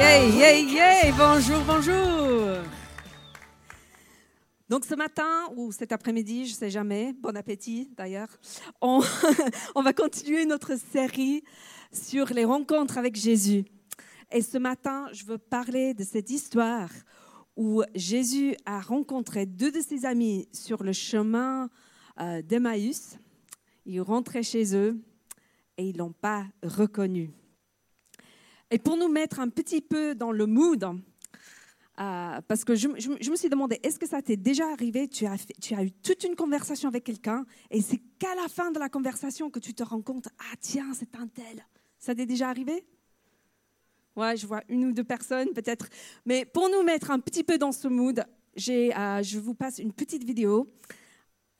Yeah, yeah, yeah, bonjour, bonjour. Donc ce matin ou cet après-midi, je ne sais jamais, bon appétit d'ailleurs, on, on va continuer notre série sur les rencontres avec Jésus. Et ce matin, je veux parler de cette histoire où Jésus a rencontré deux de ses amis sur le chemin euh, d'Emmaüs. Ils rentraient chez eux et ils ne l'ont pas reconnu. Et pour nous mettre un petit peu dans le mood, euh, parce que je, me suis demandé, est-ce que ça t'est déjà arrivé tu as, eu toute une conversation avec quelqu'un et c'est qu'à la fin de la conversation que tu te rends compte, ah tiens, c'est un tel. Ça t'est déjà arrivé? Ouais, je vois une ou deux personnes peut-être. Mais pour nous mettre un petit peu dans ce mood, euh, je vous passe une petite vidéo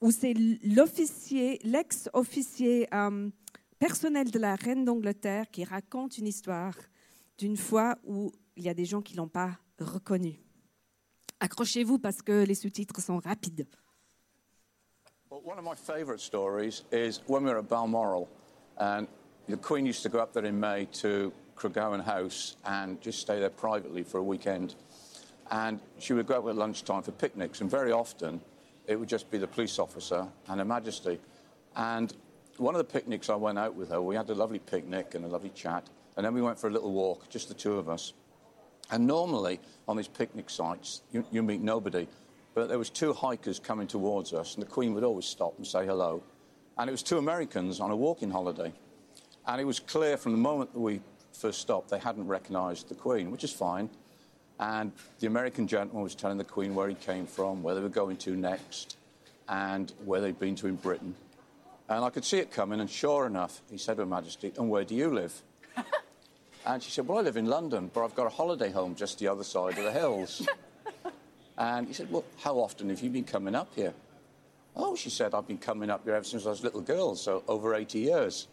où c'est l'officier, l'ex-officier euh, personnel de la reine d'Angleterre qui raconte une histoire d'une fois où il y a des gens qui ne l'ont pas reconnu. Accrochez-vous parce que les sous-titres sont rapides. Well, one of my favorite stories is when we were at Balmoral, and the Queen used to go up there in May to Cragowan House and just stay there privately for a weekend. And she would go up at lunchtime for picnics, and very often it would just be the police officer and Her Majesty. And one of the picnics I went out with her, we had a lovely picnic and a lovely chat. And then we went for a little walk, just the two of us. And normally on these picnic sites, you, you meet nobody. But there was two hikers coming towards us, and the Queen would always stop and say hello. And it was two Americans on a walking holiday. And it was clear from the moment that we first stopped, they hadn't recognised the Queen, which is fine. And the American gentleman was telling the Queen where he came from, where they were going to next, and where they'd been to in Britain. And I could see it coming, and sure enough, he said to Her Majesty, And where do you live? And she said, Well, I live in London, but I've got a holiday home just the other side of the hills. and he said, Well, how often have you been coming up here? Oh, she said, I've been coming up here ever since I was a little girl, so over 80 years.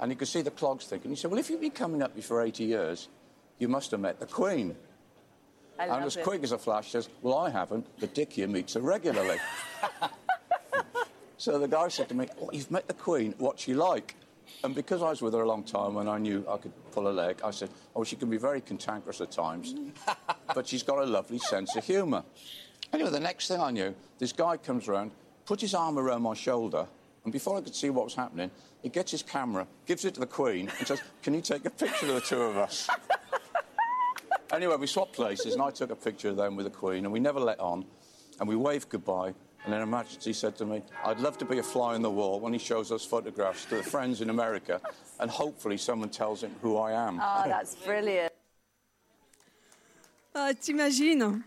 And you could see the clogs thinking. He said, Well, if you've been coming up here for 80 years, you must have met the Queen. I and as it. quick as a flash says, Well, I haven't, but Dick here meets her regularly. so the guy said to me, oh, You've met the Queen, what's she like? And because I was with her a long time and I knew I could pull a leg, I said, Oh, she can be very cantankerous at times, but she's got a lovely sense of humour. Anyway, the next thing I knew, this guy comes around, puts his arm around my shoulder, and before I could see what was happening, he gets his camera, gives it to the Queen, and says, Can you take a picture of the two of us? anyway, we swapped places, and I took a picture of them with the Queen, and we never let on, and we waved goodbye. And then Her Majesty said to me, I'd love to be a fly on the wall when he shows us photographs to the friends in America, and hopefully someone tells him who I am. Oh, that's brilliant. Ah, T'imagines?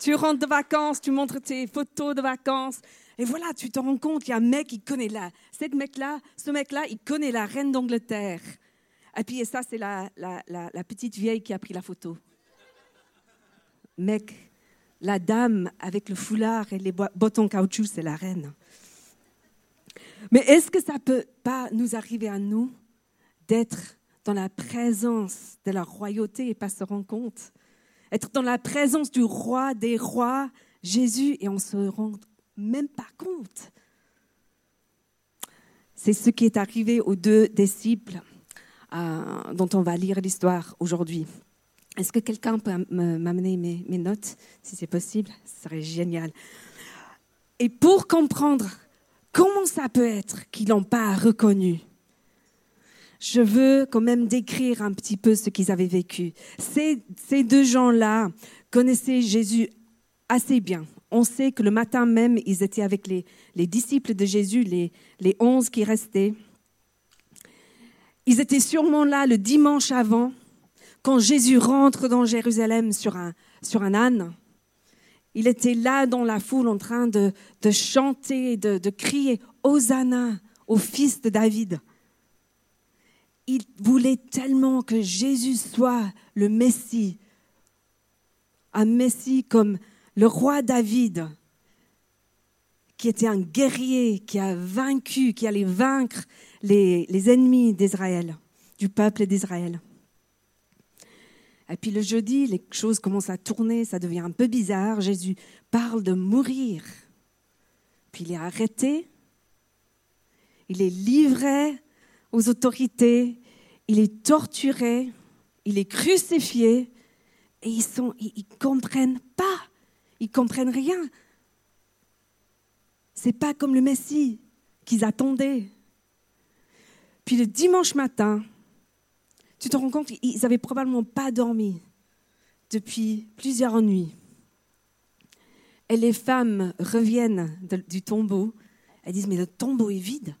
Tu rentres de vacances, tu montres tes photos de vacances, et voilà, tu te rends compte, il y a un mec qui connaît la, cette mec-là, ce mec-là, il connaît la reine d'Angleterre. Et puis, et ça, c'est la, la, la, la petite vieille qui a pris la photo. Mec, la dame avec le foulard et les bottes en caoutchouc, c'est la reine. Mais est-ce que ça peut pas nous arriver à nous d'être dans la présence de la royauté et pas se rendre compte? Être dans la présence du roi des rois, Jésus, et on se rend même pas compte. C'est ce qui est arrivé aux deux disciples euh, dont on va lire l'histoire aujourd'hui. Est-ce que quelqu'un peut m'amener mes, notes, si c'est possible? Ce serait génial. Et pour comprendre comment ça peut être qu'ils n'ont pas reconnu, je veux quand même décrire un petit peu ce qu'ils avaient vécu. Ces, ces deux gens-là connaissaient Jésus assez bien. On sait que le matin même, ils étaient avec les, les disciples de Jésus, les, les onze qui restaient. Ils étaient sûrement là le dimanche avant quand Jésus rentre dans Jérusalem sur un, âne, il était là dans la foule en train de, chanter, de, de crier Hosanna au fils de David. Il voulait tellement que Jésus soit le Messie, un Messie comme le roi David, qui était un guerrier, qui a vaincu, qui allait vaincre les ennemis d'Israël, du peuple d'Israël. Et puis le jeudi, les choses commencent à tourner, ça devient un peu bizarre. Jésus parle de mourir. Puis il est arrêté, il est livré aux autorités, il est torturé, il est crucifié et ils ils comprennent pas, ils comprennent rien. C'est pas comme le Messie qu'ils attendaient. Puis le dimanche matin, tu te rends compte qu'ils n'avaient probablement pas dormi depuis plusieurs nuits. Et les femmes reviennent du tombeau. Elles disent, mais le tombeau est vide.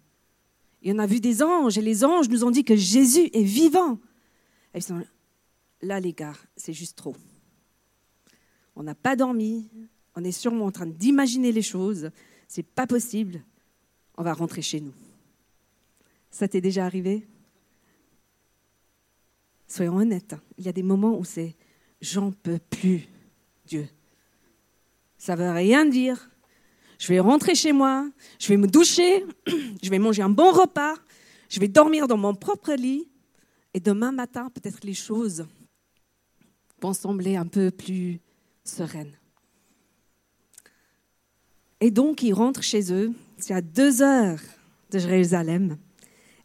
Et on a vu des anges, et les anges nous ont dit que Jésus est vivant. Elles sont là, les gars, c'est juste trop. On n'a pas dormi, on est sûrement en train d'imaginer les choses, c'est pas possible, on va rentrer chez nous. Ça t'est déjà arrivé? Soyons honnêtes, il y a des moments où c'est j'en peux plus, Dieu. Ça veut rien dire. Je vais rentrer chez moi, je vais me doucher, je vais manger un bon repas, je vais dormir dans mon propre lit, et demain matin, peut-être les choses vont sembler un peu plus sereines. Et donc, ils rentrent chez eux, c'est à deux heures de Jérusalem,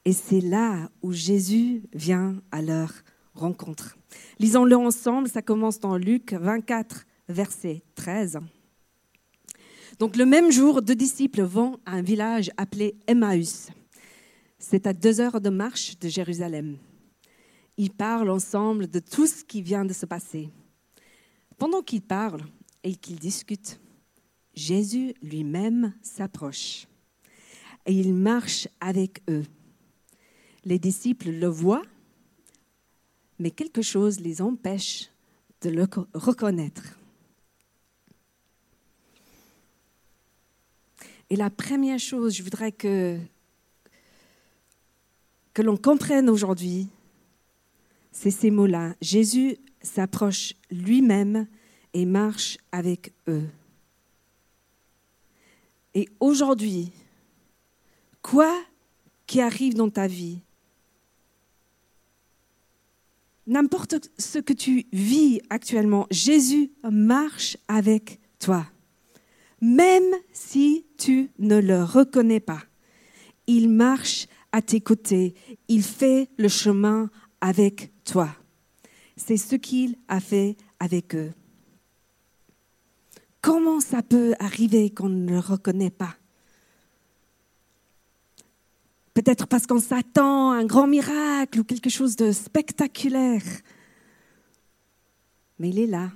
et c'est là où Jésus vient à leur rencontre. Lisons-le ensemble, ça commence dans Luc 24, verset 13. Donc le même jour, deux disciples vont à un village appelé Emmaüs. C'est à deux heures de marche de Jérusalem. Ils parlent ensemble de tout ce qui vient de se passer. Pendant qu'ils parlent et qu'ils discutent, Jésus lui-même s'approche et il marche avec eux. Les disciples le voient, mais quelque chose les empêche de le co- reconnaître. Et la première chose, je voudrais que, que l'on comprenne aujourd'hui, c'est ces mots-là. Jésus s'approche lui-même et marche avec eux. Et aujourd'hui, quoi qui arrive dans ta vie, n'importe ce que tu vis actuellement, Jésus marche avec toi. Même si tu ne le reconnais pas, il marche à tes côtés, il fait le chemin avec toi. C'est ce qu'il a fait avec eux. Comment ça peut arriver qu'on ne le reconnaît pas? Peut-être parce qu'on s'attend à un grand miracle ou quelque chose de spectaculaire. Mais il est là,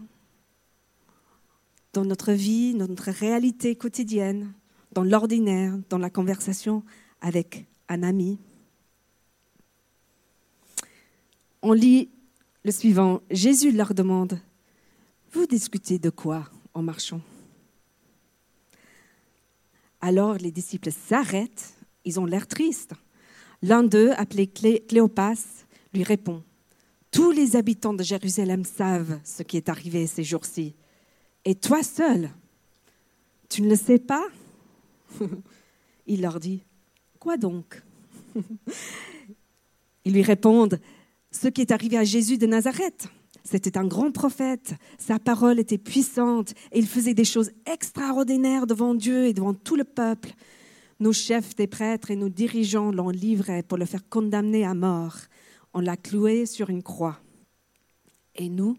dans notre vie, dans notre réalité quotidienne, dans l'ordinaire, dans la conversation avec un ami. On lit le suivant. Jésus leur demande, vous discutez de quoi en marchant? Alors les disciples s'arrêtent, ils ont l'air tristes. L'un d'eux, appelé Clé- Cléopas, lui répond, Tous les habitants de Jérusalem savent ce qui est arrivé ces jours-ci. Et toi seul, tu ne le sais pas Il leur dit, Quoi donc? Ils lui répondent, Ce qui est arrivé à Jésus de Nazareth. C'était un grand prophète, sa parole était puissante et il faisait des choses extraordinaires devant Dieu et devant tout le peuple. Nos chefs des prêtres et nos dirigeants l'ont livré pour le faire condamner à mort. On l'a cloué sur une croix. Et nous,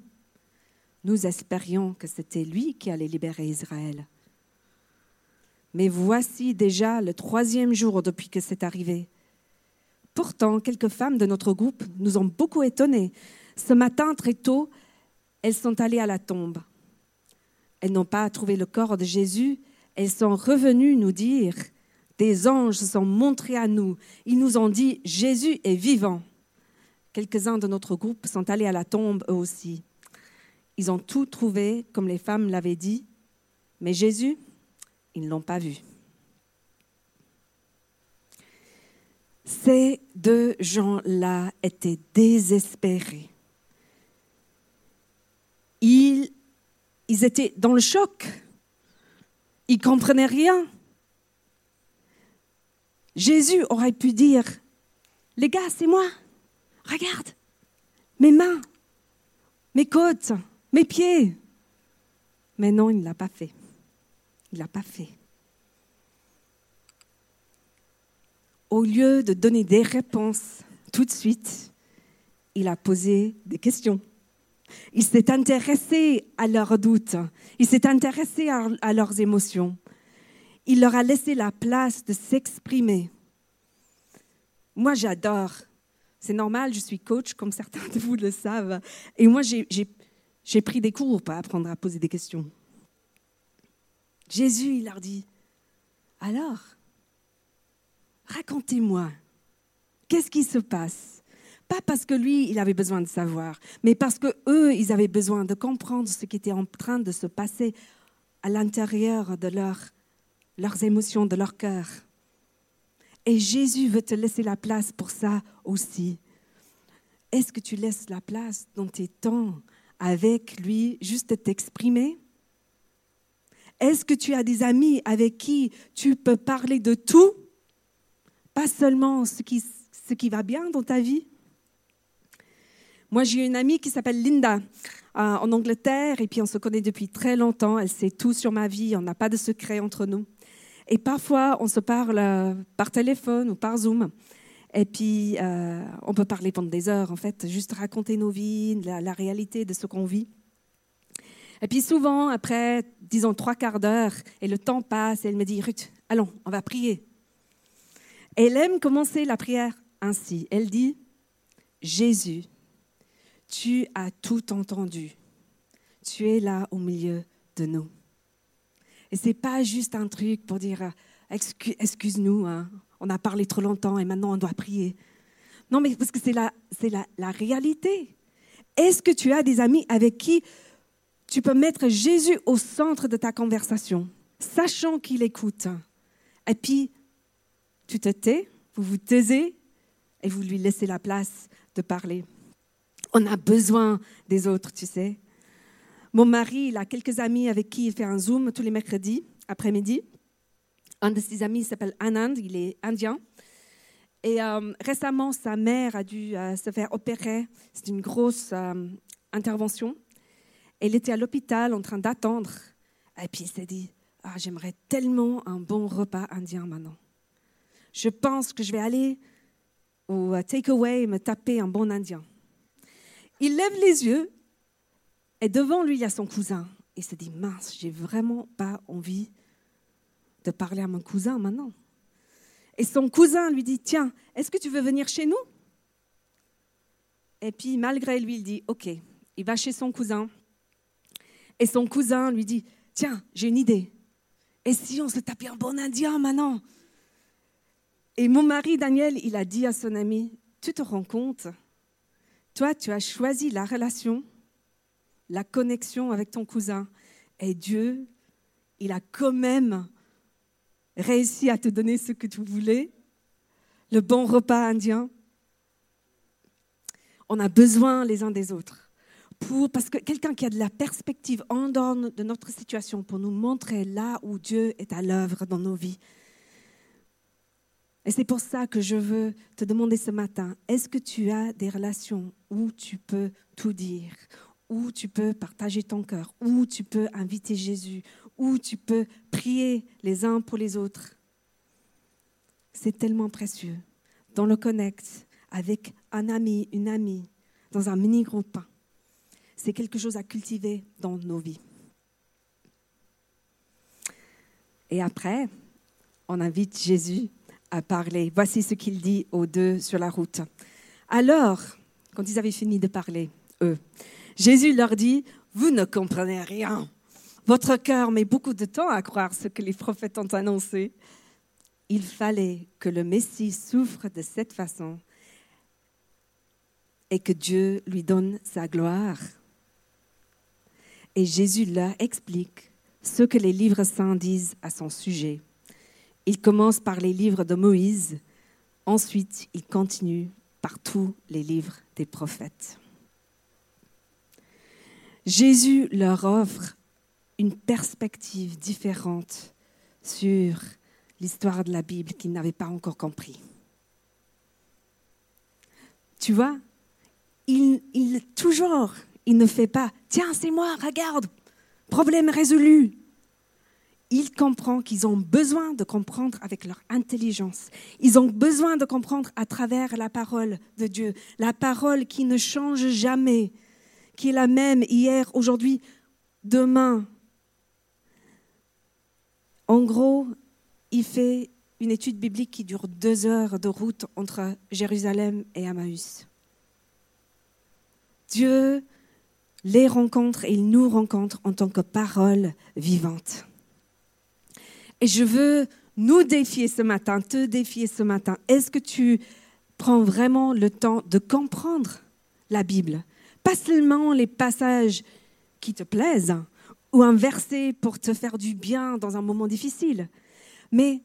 nous espérions que c'était lui qui allait libérer Israël. Mais voici déjà le troisième jour depuis que c'est arrivé. Pourtant, quelques femmes de notre groupe nous ont beaucoup étonnés. Ce matin, très tôt, elles sont allées à la tombe. Elles n'ont pas trouvé le corps de Jésus. Elles sont revenues nous dire, des anges se sont montrés à nous. Ils nous ont dit, Jésus est vivant. Quelques-uns de notre groupe sont allés à la tombe eux aussi. Ils ont tout trouvé comme les femmes l'avaient dit, mais Jésus, ils ne l'ont pas vu. Ces deux gens-là étaient désespérés. Ils, ils étaient dans le choc. Ils comprenaient rien. Jésus aurait pu dire, les gars, c'est moi. Regarde, mes mains, mes côtes, mes pieds. Mais non, il ne l'a pas fait. Il ne l'a pas fait. Au lieu de donner des réponses tout de suite, il a posé des questions. Il s'est intéressé à leurs doutes. Il s'est intéressé à, à leurs émotions. Il leur a laissé la place de s'exprimer. Moi, j'adore. C'est normal, je suis coach, comme certains de vous le savent. Et moi, j'ai- pris des cours pour apprendre à poser des questions. Jésus, il leur dit, alors, racontez-moi, qu'est-ce qui se passe? Pas parce que lui, il avait besoin de savoir, mais parce que eux, ils avaient besoin de comprendre ce qui était en train de se passer à l'intérieur de leur, leurs émotions, de leur cœur. Et Jésus veut te laisser la place pour ça aussi. Est-ce que tu laisses la place dans tes temps avec lui, juste t'exprimer? Est-ce que tu as des amis avec qui tu peux parler de tout, pas seulement ce qui, va bien dans ta vie? Moi, j'ai une amie qui s'appelle Linda euh, en Angleterre, et puis on se connaît depuis très longtemps. Elle sait tout sur ma vie, on n'a pas de secret entre nous. Et parfois, on se parle euh, par téléphone ou par Zoom. Et puis, euh, on peut parler pendant des heures, en fait, juste raconter nos vies, la, réalité de ce qu'on vit. Et puis souvent, après, disons, trois quarts d'heure, et le temps passe, et elle me dit, Ruth, allons, on va prier. Elle aime commencer la prière ainsi. Elle dit, Jésus, tu as tout entendu. Tu es là au milieu de nous. Et c'est pas juste un truc pour dire, Excu- excuse-nous, hein, on a parlé trop longtemps et maintenant on doit prier. Non, mais parce que c'est la, la réalité. Est-ce que tu as des amis avec qui tu peux mettre Jésus au centre de ta conversation, sachant qu'il écoute? Et puis, tu te tais, vous vous taisez et vous lui laissez la place de parler. On a besoin des autres, tu sais. Mon mari, il a quelques amis avec qui il fait un Zoom tous les mercredis après-midi. Un de ses amis s'appelle Anand, il est indien. Et euh, récemment, sa mère a dû euh, se faire opérer. C'est une grosse euh, intervention. Elle était à l'hôpital en train d'attendre. Et puis il s'est dit, ah, j'aimerais tellement un bon repas indien maintenant. Je pense que je vais aller au takeaway et me taper un bon indien. Il lève les yeux et devant lui, il y a son cousin. Il se dit, mince, j'ai vraiment pas envie de parler à mon cousin maintenant. Et son cousin lui dit, tiens, est-ce que tu veux venir chez nous? Et puis, malgré lui, il dit, OK. Il va chez son cousin. Et son cousin lui dit, tiens, j'ai une idée. Et si on se tapait un bon indien maintenant? Et mon mari, Daniel, il a dit à son ami, tu te rends compte? Toi, tu as choisi la relation, la connexion avec ton cousin. Et Dieu, il a quand même réussi à te donner ce que tu voulais, le bon repas indien. On a besoin les uns des autres. Pour, parce que quelqu'un qui a de la perspective en dehors de notre situation pour nous montrer là où Dieu est à l'œuvre dans nos vies. Et c'est pour ça que je veux te demander ce matin, est-ce que tu as des relations où tu peux tout dire, où tu peux partager ton cœur, où tu peux inviter Jésus, où tu peux prier les uns pour les autres. C'est tellement précieux. Dans le connect, avec un ami, une amie, dans un mini-groupe, c'est quelque chose à cultiver dans nos vies. Et après, on invite Jésus à parler. Voici ce qu'il dit aux deux sur la route. Alors, quand ils avaient fini de parler, eux, Jésus leur dit, vous ne comprenez rien. Votre cœur met beaucoup de temps à croire ce que les prophètes ont annoncé. Il fallait que le Messie souffre de cette façon et que Dieu lui donne sa gloire. Et Jésus leur explique ce que les livres saints disent à son sujet. Il commence par les livres de Moïse, ensuite il continue par tous les livres des prophètes. Jésus leur offre une perspective différente sur l'histoire de la Bible qu'ils n'avaient pas encore compris. Tu vois, il, il, toujours, il ne fait pas, tiens, c'est moi, regarde, problème résolu. ils comprennent qu'ils ont besoin de comprendre avec leur intelligence. Ils ont besoin de comprendre à travers la parole de Dieu, la parole qui ne change jamais, qui est la même hier, aujourd'hui, demain. En gros, il fait une étude biblique qui dure deux heures de route entre Jérusalem et Emmaüs. Dieu les rencontre et il nous rencontre en tant que parole vivante. Et je veux nous défier ce matin, te défier ce matin. Est-ce que tu prends vraiment le temps de comprendre la Bible? Pas seulement les passages qui te plaisent ou un verset pour te faire du bien dans un moment difficile, mais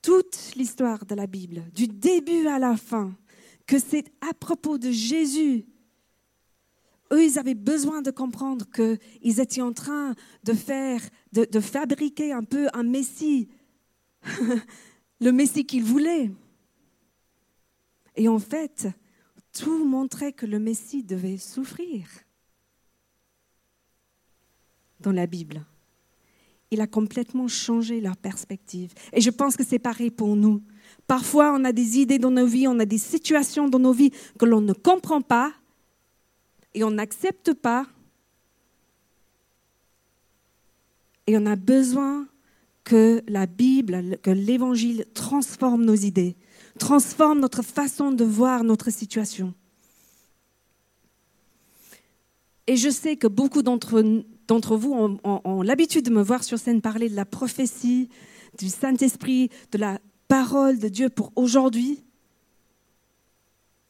toute l'histoire de la Bible, du début à la fin, que c'est à propos de Jésus eux, ils avaient besoin de comprendre qu'ils étaient en train de faire, de, fabriquer un peu un Messie, le Messie qu'ils voulaient. Et en fait, tout montrait que le Messie devait souffrir dans la Bible. Il a complètement changé leur perspective. Et je pense que c'est pareil pour nous. Parfois, on a des idées dans nos vies, on a des situations dans nos vies que l'on ne comprend pas, et on n'accepte pas. Et on a besoin que la Bible, que l'Évangile transforme nos idées, transforme notre façon de voir notre situation. Et je sais que beaucoup d'entre, vous ont, l'habitude de me voir sur scène parler de la prophétie, du Saint-Esprit, de la parole de Dieu pour aujourd'hui.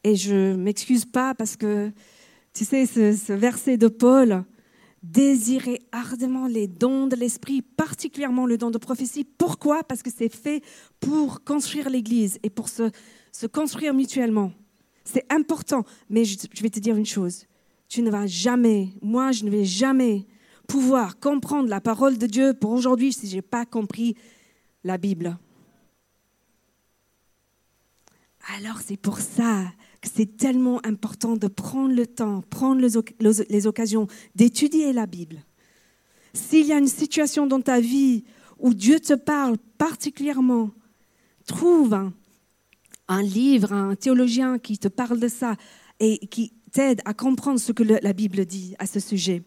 Et je ne m'excuse pas parce que tu sais, ce, verset de Paul, désirer ardemment les dons de l'Esprit, particulièrement le don de prophétie. Pourquoi? Parce que c'est fait pour construire l'Église et pour se, se construire mutuellement. C'est important, mais je, je vais te dire une chose. Tu ne vas jamais, moi je ne vais jamais pouvoir comprendre la parole de Dieu pour aujourd'hui si je n'ai pas compris la Bible. Alors c'est pour ça c'est tellement important de prendre le temps, prendre les, occasions d'étudier la Bible. S'il y a une situation dans ta vie où Dieu te parle particulièrement, trouve un, livre, un théologien qui te parle de ça et qui t'aide à comprendre ce que la Bible dit à ce sujet.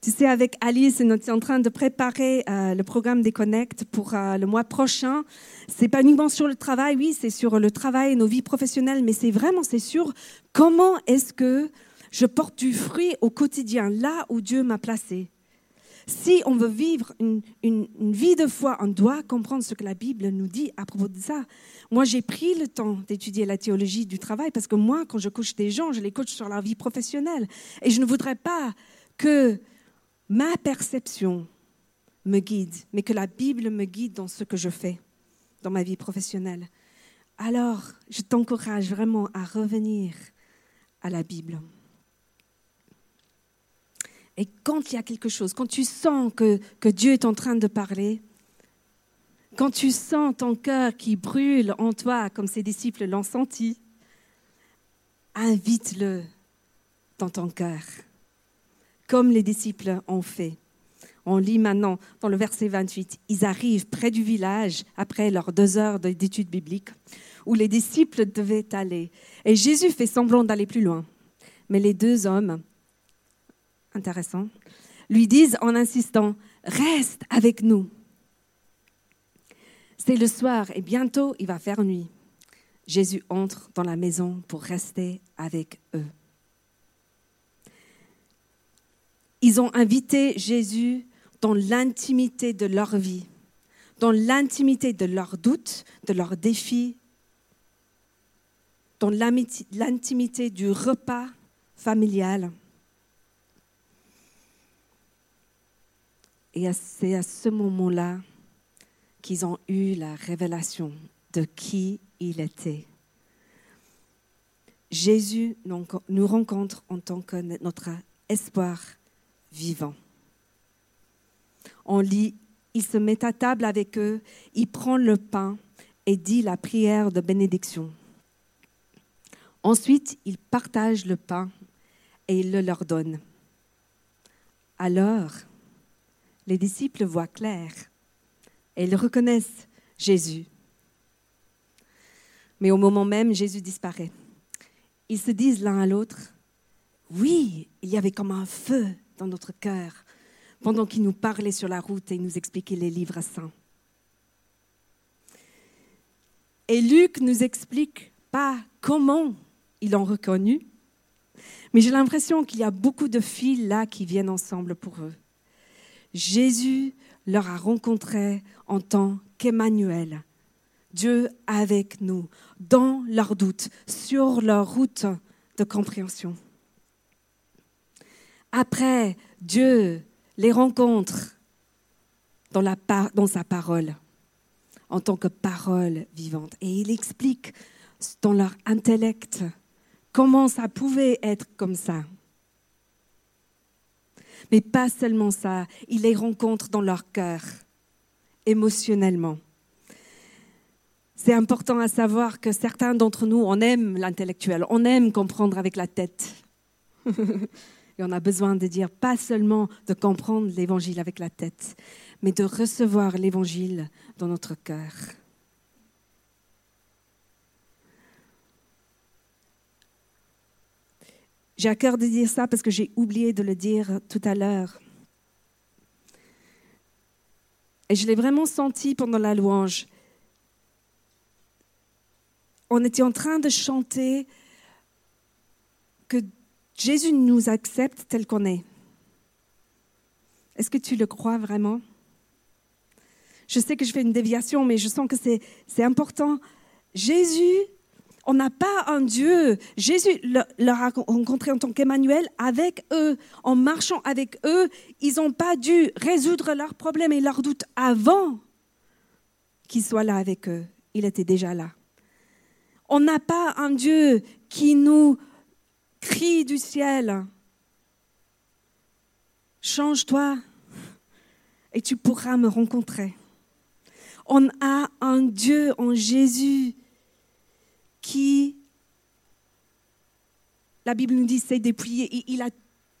Tu sais, avec Alice, nous sommes en train de préparer euh, le programme des Connect pour euh, le mois prochain. C'est pas uniquement sur le travail, oui, c'est sur le travail et nos vies professionnelles, mais c'est vraiment, c'est sur comment est-ce que je porte du fruit au quotidien, là où Dieu m'a placé. Si on veut vivre une, une, une, vie de foi, on doit comprendre ce que la Bible nous dit à propos de ça. Moi, j'ai pris le temps d'étudier la théologie du travail parce que moi, quand je coach des gens, je les coach sur leur vie professionnelle. Et je ne voudrais pas que ma perception me guide, mais que la Bible me guide dans ce que je fais, dans ma vie professionnelle. Alors, je t'encourage vraiment à revenir à la Bible. Et quand il y a quelque chose, quand tu sens que, que Dieu est en train de parler, quand tu sens ton cœur qui brûle en toi, comme ses disciples l'ont senti, invite-le dans ton cœur comme les disciples ont fait. On lit maintenant dans le verset 28, ils arrivent près du village après leurs deux heures d'études bibliques où les disciples devaient aller. Et Jésus fait semblant d'aller plus loin. Mais les deux hommes, intéressant, lui disent en insistant, reste avec nous. C'est le soir et bientôt il va faire nuit. Jésus entre dans la maison pour rester avec eux. Ils ont invité Jésus dans l'intimité de leur vie, dans l'intimité de leurs doutes, de leurs défis, dans l'intimité du repas familial. Et c'est à ce moment-là qu'ils ont eu la révélation de qui il était. Jésus nous rencontre en tant que notre espoir vivant. On lit, il se met à table avec eux, il prend le pain et dit la prière de bénédiction. Ensuite, il partage le pain et il le leur donne. Alors, les disciples voient clair et ils reconnaissent Jésus. Mais au moment même, Jésus disparaît. Ils se disent l'un à l'autre, oui, il y avait comme un feu dans notre cœur pendant qu'il nous parlait sur la route et nous expliquait les livres saints. Et Luc nous explique pas comment ils l'ont reconnu, mais j'ai l'impression qu'il y a beaucoup de fils là qui viennent ensemble pour eux. Jésus leur a rencontré en tant qu'Emmanuel, Dieu avec nous, dans leurs doutes, sur leur route de compréhension. Après, Dieu les rencontre dans, sa parole, en tant que parole vivante. Et il explique dans leur intellect comment ça pouvait être comme ça. Mais pas seulement ça, il les rencontre dans leur cœur, émotionnellement. C'est important à savoir que certains d'entre nous, on aime l'intellectuel, on aime comprendre avec la tête. Et on a besoin de dire pas seulement de comprendre l'évangile avec la tête, mais de recevoir l'évangile dans notre cœur. J'ai à cœur de dire ça parce que j'ai oublié de le dire tout à l'heure. Et je l'ai vraiment senti pendant la louange. On était en train de chanter que Jésus nous accepte tel qu'on est. Est-ce que tu le crois vraiment? Je sais que je fais une déviation, mais je sens que c'est important. Jésus on n'a pas un Dieu. Jésus leur a rencontré en tant qu'Emmanuel avec eux, en marchant avec eux. Ils n'ont pas dû résoudre leurs problèmes et leurs doutes avant qu'il soit là avec eux. Il était déjà là. On n'a pas un Dieu qui nous crie du ciel. Change-toi et tu pourras me rencontrer. On a un Dieu en Jésus qui, la Bible nous dit, s'est dépouillé. Il a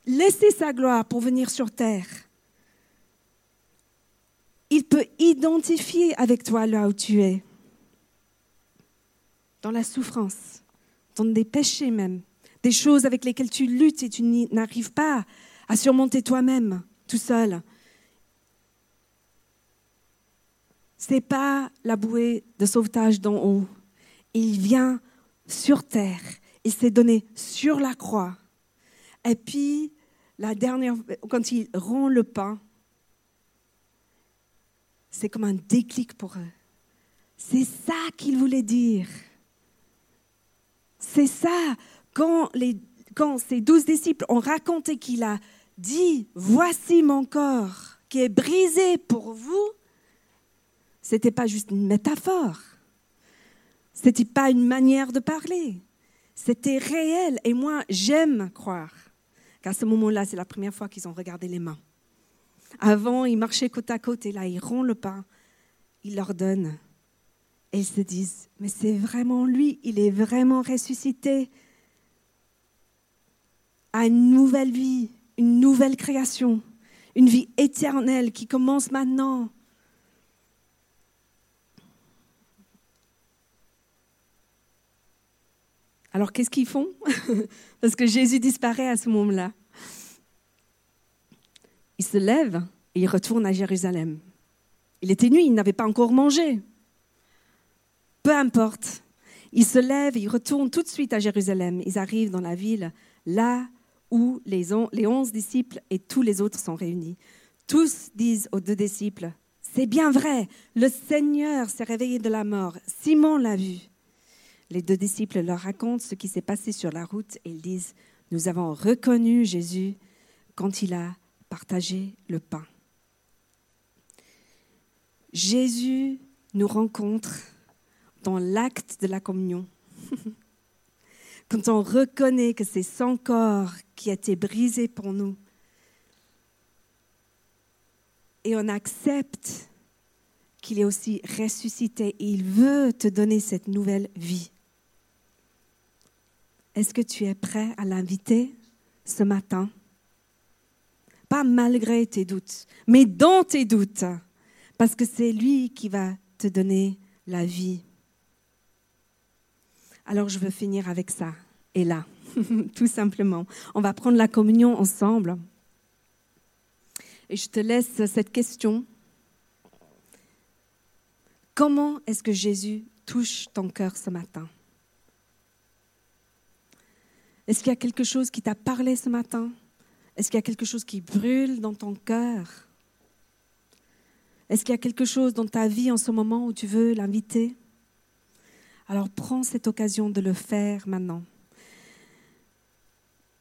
laissé sa gloire pour venir sur terre. Il peut identifier avec toi là où tu es, dans la souffrance, dans des péchés même, des choses avec lesquelles tu luttes et tu n'arrives pas à surmonter toi-même tout seul. C'est pas la bouée de sauvetage d'en haut il vient sur terre. Il s'est donné sur la croix. Et puis, la dernière, quand il rend le pain, c'est comme un déclic pour eux. C'est ça qu'il voulait dire. C'est ça. Quand, ces douze disciples ont raconté qu'il a dit, voici mon corps qui est brisé pour vous, ce n'était pas juste une métaphore. Ce n'était pas une manière de parler. C'était réel. Et moi, j'aime croire qu'à ce moment-là, c'est la première fois qu'ils ont regardé les mains. Avant, ils marchaient côte à côte et là, ils rendent le pain. Ils leur donnent. Et ils se disent, mais c'est vraiment lui, il est vraiment ressuscité à une nouvelle vie, une nouvelle création, une vie éternelle qui commence maintenant. Alors qu'est-ce qu'ils font? Parce que Jésus disparaît à ce moment-là. Ils se lèvent et ils retournent à Jérusalem. Il était nuit, ils n'avaient pas encore mangé. Peu importe. Ils se lèvent, ils retournent tout de suite à Jérusalem. Ils arrivent dans la ville, là où les, onze disciples et tous les autres sont réunis. Tous disent aux deux disciples, c'est bien vrai, le Seigneur s'est réveillé de la mort. Simon l'a vu. Les deux disciples leur racontent ce qui s'est passé sur la route et ils disent, nous avons reconnu Jésus quand il a partagé le pain. Jésus nous rencontre dans l'acte de la communion. Quand on reconnaît que c'est son corps qui a été brisé pour nous. Et on accepte qu'il est aussi ressuscité et il veut te donner cette nouvelle vie. Est-ce que tu es prêt à l'inviter ce matin? Pas malgré tes doutes, mais dans tes doutes, parce que c'est lui qui va te donner la vie. Alors je veux finir avec ça, et là, tout simplement. On va prendre la communion ensemble. Et je te laisse cette question. Comment est-ce que Jésus touche ton cœur ce matin? Est-ce qu'il y a quelque chose qui t'a parlé ce matin? Est-ce qu'il y a quelque chose qui brûle dans ton cœur? Est-ce qu'il y a quelque chose dans ta vie en ce moment où tu veux l'inviter? Alors prends cette occasion de le faire maintenant.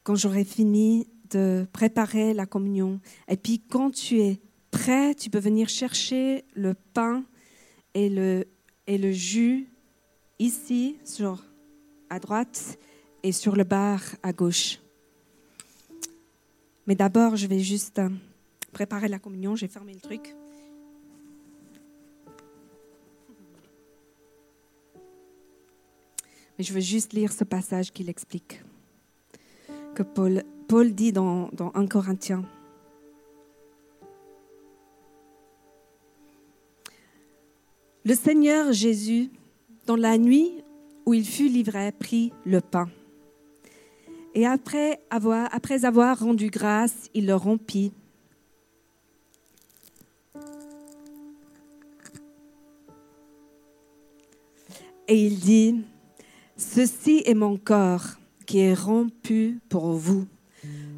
Quand j'aurai fini de préparer la communion. Et puis quand tu es prêt, tu peux venir chercher le pain et le, et le jus ici, sur, à droite, et sur le bar à gauche. Mais d'abord, je vais juste préparer la communion. J'ai fermé le truc. Je veux juste lire ce passage qui l'explique, que Paul dit dans, dans 1 Corinthiens. Le Seigneur Jésus, dans la nuit où il fut livré, prit le pain. Et après avoir rendu grâce, il le rompit. Et il dit, Ceci est mon corps qui est rompu pour vous.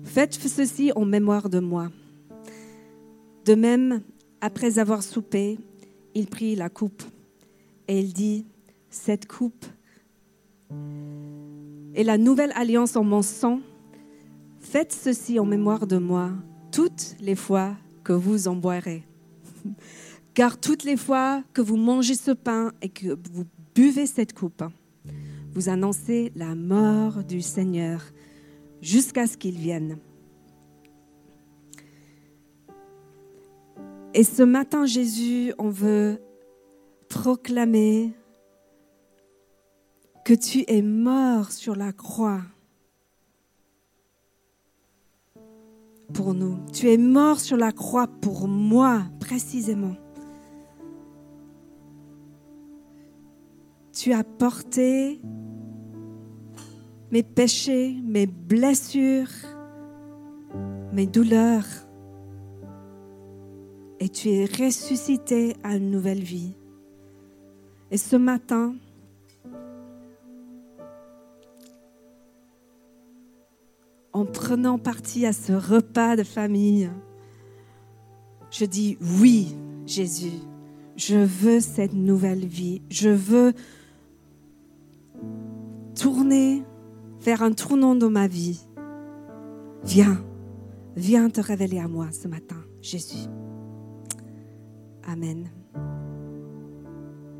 Faites ceci en mémoire de moi. De même, après avoir soupé, il prit la coupe et il dit, cette coupe est la nouvelle alliance en mon sang. Faites ceci en mémoire de moi toutes les fois que vous en boirez. Car toutes les fois que vous mangez ce pain et que vous buvez cette coupe, vous annoncez la mort du Seigneur jusqu'à ce qu'il vienne. Et ce matin, Jésus, on veut proclamer que tu es mort sur la croix pour nous. Tu es mort sur la croix pour moi, précisément. Tu as porté mes péchés, mes blessures, mes douleurs. Et tu es ressuscité à une nouvelle vie. Et ce matin, en prenant partie à ce repas de famille, je dis oui, Jésus, je veux cette nouvelle vie. Je veux tourner faire un tournant dans ma vie. Viens, viens te révéler à moi ce matin, Jésus. Amen.